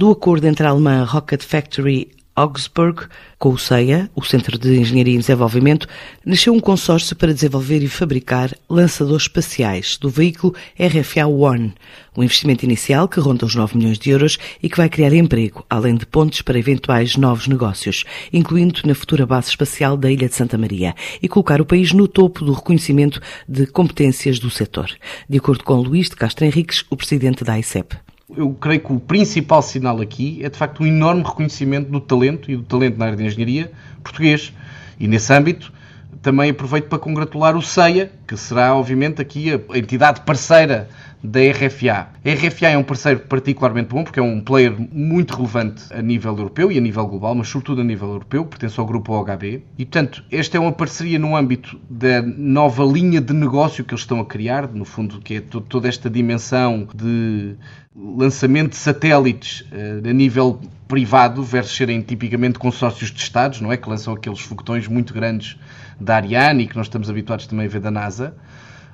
do acordo entre a alemã Rocket Factory Augsburg, com o CEA, o Centro de Engenharia e Desenvolvimento, nasceu um consórcio para desenvolver e fabricar lançadores espaciais do veículo RFA-1, um investimento inicial que ronda os 9 milhões de euros e que vai criar emprego, além de pontes para eventuais novos negócios, incluindo na futura base espacial da Ilha de Santa Maria, e colocar o país no topo do reconhecimento de competências do setor, de acordo com Luís de Castro Henriques, o presidente da ICEP eu creio que o principal sinal aqui é de facto um enorme reconhecimento do talento e do talento na área de engenharia português. E nesse âmbito também aproveito para congratular o CEIA, que será obviamente aqui a entidade parceira da RFA. A RFA é um parceiro particularmente bom porque é um player muito relevante a nível europeu e a nível global, mas sobretudo a nível europeu, pertence ao grupo OHB. E, portanto, esta é uma parceria no âmbito da nova linha de negócio que eles estão a criar, no fundo, que é toda esta dimensão de lançamento de satélites uh, a nível privado versus serem tipicamente consórcios de Estados, não é? Que lançam aqueles foguetões muito grandes da Ariane e que nós estamos habituados também a ver da NASA.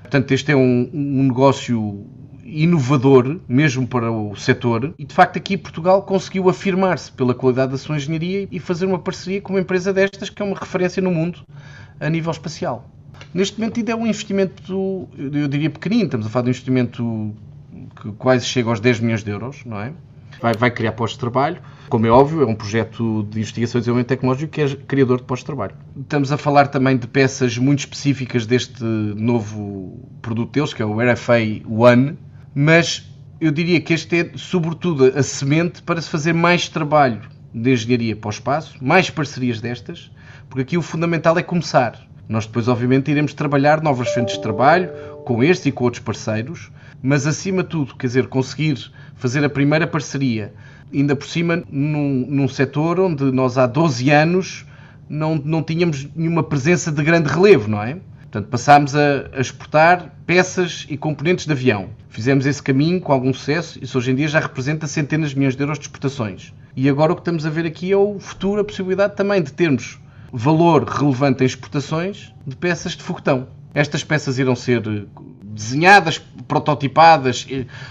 Portanto, este é um, um negócio inovador, mesmo para o setor, e de facto aqui Portugal conseguiu afirmar-se pela qualidade da sua engenharia e fazer uma parceria com uma empresa destas que é uma referência no mundo a nível espacial. Neste momento ainda é um investimento, eu diria pequenino, estamos a falar de um investimento que quase chega aos 10 milhões de euros, não é? Vai, vai criar postos de trabalho. Como é óbvio, é um projeto de investigação e desenvolvimento tecnológico que é criador de postos de trabalho. Estamos a falar também de peças muito específicas deste novo produto deles, que é o RFA One, mas eu diria que este é, sobretudo, a semente para se fazer mais trabalho de engenharia para o espaço, mais parcerias destas, porque aqui o fundamental é começar. Nós depois, obviamente, iremos trabalhar novas frentes de trabalho com este e com outros parceiros, mas acima de tudo, quer dizer, conseguir fazer a primeira parceria, ainda por cima num, num setor onde nós há 12 anos não, não tínhamos nenhuma presença de grande relevo, não é? Portanto, passámos a, a, exportar peças e componentes de avião. Fizemos esse caminho com algum sucesso. Isso hoje em dia já representa centenas de milhões de euros de exportações. E agora o que estamos a ver aqui é o futuro, a possibilidade também de termos valor relevante em exportações de peças de foguetão. Estas peças irão ser desenhadas, prototipadas,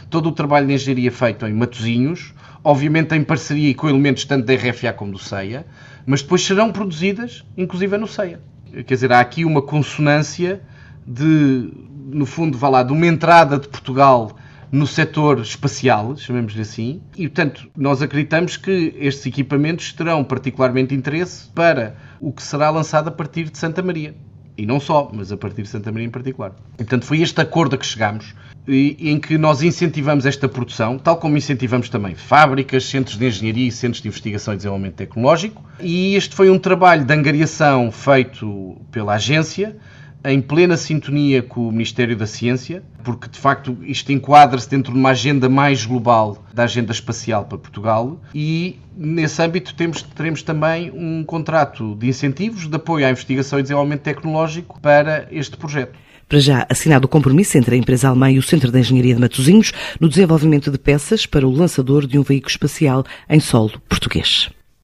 todo o trabalho de engenharia feito em Matozinhos, obviamente em parceria com elementos tanto da RFA como do CEIA, mas depois serão produzidas, inclusive no CEIA. Quer dizer, há aqui uma consonância de, no fundo, vá lá, de uma entrada de Portugal no setor espacial, chamemos-lhe assim, e portanto nós acreditamos que estes equipamentos terão particularmente interesse para o que será lançado a partir de Santa Maria. E não só, mas a partir de Santa Maria em particular. Portanto, foi este acordo a que chegamos, em que nós incentivamos esta produção, tal como incentivamos também fábricas, centros de engenharia e centros de investigação e desenvolvimento tecnológico. E este foi um trabalho de angariação feito pela agência, em plena sintonia com o Ministério da Ciência, porque de facto isto enquadra-se dentro de uma agenda mais global da agenda espacial para Portugal e nesse âmbito temos, teremos também um contrato de incentivos de apoio à investigação e desenvolvimento tecnológico para este projeto. Para já, assinado o compromisso entre a empresa alemã e o Centro de Engenharia de Matosinhos no desenvolvimento de peças para o lançador de um veículo espacial em solo português.